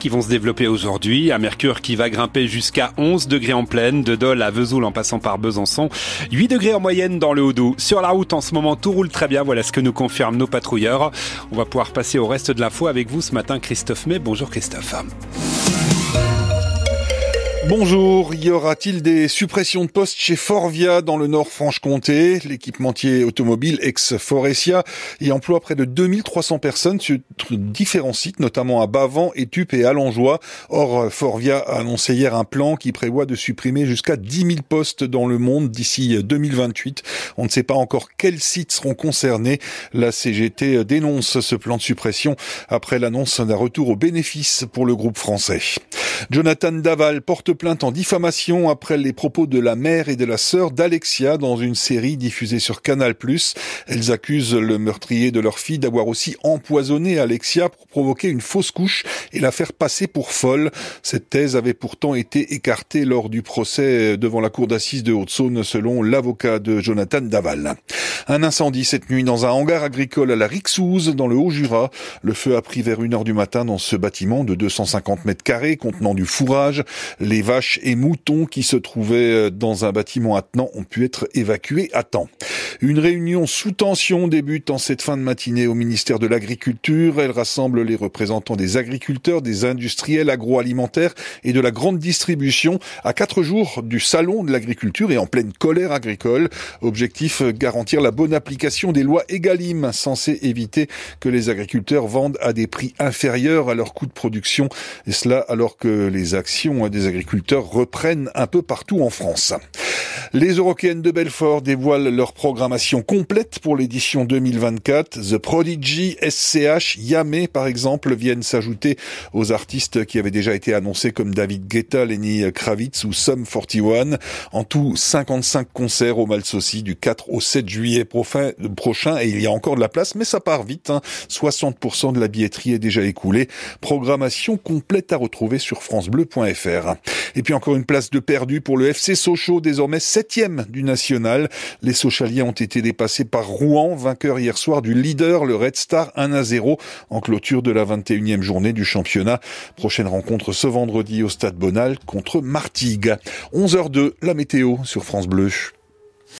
qui vont se développer aujourd'hui. Un mercure qui va grimper jusqu'à 11 degrés en pleine, de Dole à Vesoul en passant par Besançon. 8 degrés en moyenne dans le Haut-Doubs. Sur la route, en ce moment, tout roule très bien. Voilà ce que nous confirment nos patrouilleurs. On va pouvoir passer au reste de l'info avec vous ce matin, Christophe May. Bonjour Christophe. Bonjour, y aura-t-il des suppressions de postes chez Forvia dans le Nord-Franche-Comté L'équipementier automobile ex-Forestia y emploie près de 2300 personnes sur différents sites, notamment à Bavant, Étup et Alangeois. Or, Forvia a annoncé hier un plan qui prévoit de supprimer jusqu'à 10 000 postes dans le monde d'ici 2028. On ne sait pas encore quels sites seront concernés. La CGT dénonce ce plan de suppression après l'annonce d'un retour aux bénéfices pour le groupe français. Jonathan Daval porte plainte en diffamation après les propos de la mère et de la sœur d'Alexia dans une série diffusée sur Canal+. Elles accusent le meurtrier de leur fille d'avoir aussi empoisonné Alexia pour provoquer une fausse couche et la faire passer pour folle. Cette thèse avait pourtant été écartée lors du procès devant la cour d'assises de Haute-Saône selon l'avocat de Jonathan Daval. Un incendie cette nuit dans un hangar agricole à la Rixouze dans le Haut-Jura. Le feu a pris vers une heure du matin dans ce bâtiment de 250 mètres carrés contenant du fourrage. Les vaches et moutons qui se trouvaient dans un bâtiment attenant ont pu être évacués à temps. Une réunion sous tension débute en cette fin de matinée au ministère de l'Agriculture. Elle rassemble les représentants des agriculteurs, des industriels agroalimentaires et de la grande distribution à quatre jours du salon de l'agriculture et en pleine colère agricole. Objectif garantir la bonne application des lois EGalim censées éviter que les agriculteurs vendent à des prix inférieurs à leur coût de production et cela alors que les actions des agriculteurs reprennent un peu partout en France. Les Européennes de Belfort dévoilent leur programmation complète pour l'édition 2024. The Prodigy, SCH, Yamé par exemple viennent s'ajouter aux artistes qui avaient déjà été annoncés comme David Guetta, Lenny Kravitz ou Sum 41. En tout, 55 concerts au Malsaucy du 4 au 7 juillet prochain et il y a encore de la place mais ça part vite. 60% hein. de la billetterie est déjà écoulée. Programmation complète à retrouver sur francebleu.fr. Et puis encore une place de perdu pour le FC Sochaux, désormais septième du national. Les Sochaliens ont été dépassés par Rouen, vainqueur hier soir du leader, le Red Star 1 à 0, en clôture de la 21e journée du championnat. Prochaine rencontre ce vendredi au Stade Bonal contre Martigues. 11h02, la météo sur France Bleu.